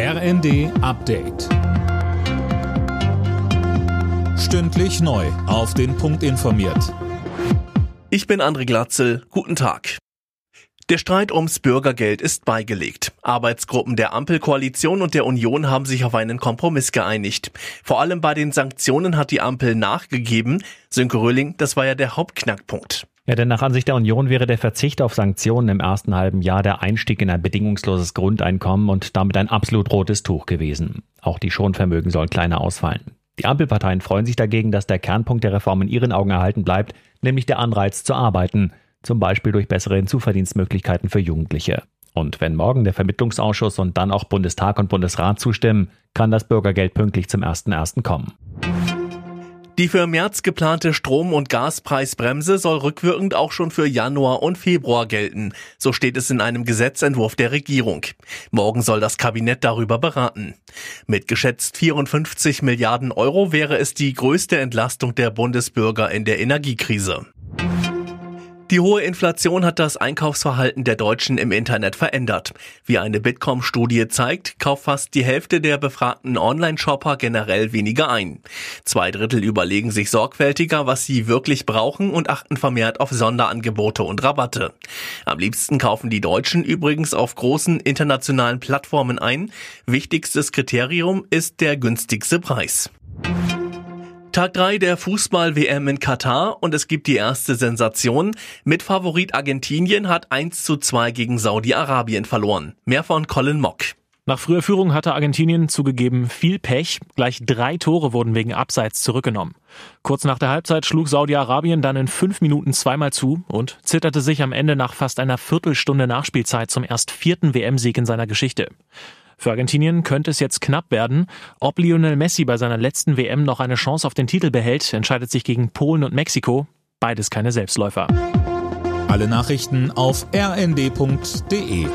RND Update. Stündlich neu. Auf den Punkt informiert. Ich bin André Glatzel. Guten Tag. Der Streit ums Bürgergeld ist beigelegt. Arbeitsgruppen der Ampelkoalition und der Union haben sich auf einen Kompromiss geeinigt. Vor allem bei den Sanktionen hat die Ampel nachgegeben. Sönke Röhling, das war ja der Hauptknackpunkt. Ja, denn nach Ansicht der Union wäre der Verzicht auf Sanktionen im ersten halben Jahr der Einstieg in ein bedingungsloses Grundeinkommen und damit ein absolut rotes Tuch gewesen. Auch die Schonvermögen sollen kleiner ausfallen. Die Ampelparteien freuen sich dagegen, dass der Kernpunkt der Reform in ihren Augen erhalten bleibt, nämlich der Anreiz zu arbeiten, zum Beispiel durch bessere Hinzuverdienstmöglichkeiten für Jugendliche. Und wenn morgen der Vermittlungsausschuss und dann auch Bundestag und Bundesrat zustimmen, kann das Bürgergeld pünktlich zum 1.1. kommen. Die für März geplante Strom- und Gaspreisbremse soll rückwirkend auch schon für Januar und Februar gelten. So steht es in einem Gesetzentwurf der Regierung. Morgen soll das Kabinett darüber beraten. Mit geschätzt 54 Milliarden Euro wäre es die größte Entlastung der Bundesbürger in der Energiekrise. Die hohe Inflation hat das Einkaufsverhalten der Deutschen im Internet verändert. Wie eine Bitkom-Studie zeigt, kauft fast die Hälfte der befragten Online-Shopper generell weniger ein. Zwei Drittel überlegen sich sorgfältiger, was sie wirklich brauchen und achten vermehrt auf Sonderangebote und Rabatte. Am liebsten kaufen die Deutschen übrigens auf großen internationalen Plattformen ein. Wichtigstes Kriterium ist der günstigste Preis. Tag 3 der Fußball-WM in Katar und es gibt die erste Sensation. Mit Favorit Argentinien hat 1 zu 2 gegen Saudi-Arabien verloren. Mehr von Colin Mock. Nach früher Führung hatte Argentinien zugegeben viel Pech. Gleich drei Tore wurden wegen Abseits zurückgenommen. Kurz nach der Halbzeit schlug Saudi-Arabien dann in fünf Minuten zweimal zu und zitterte sich am Ende nach fast einer Viertelstunde Nachspielzeit zum erst vierten WM-Sieg in seiner Geschichte. Für Argentinien könnte es jetzt knapp werden. Ob Lionel Messi bei seiner letzten WM noch eine Chance auf den Titel behält, entscheidet sich gegen Polen und Mexiko. Beides keine Selbstläufer. Alle Nachrichten auf rnd.de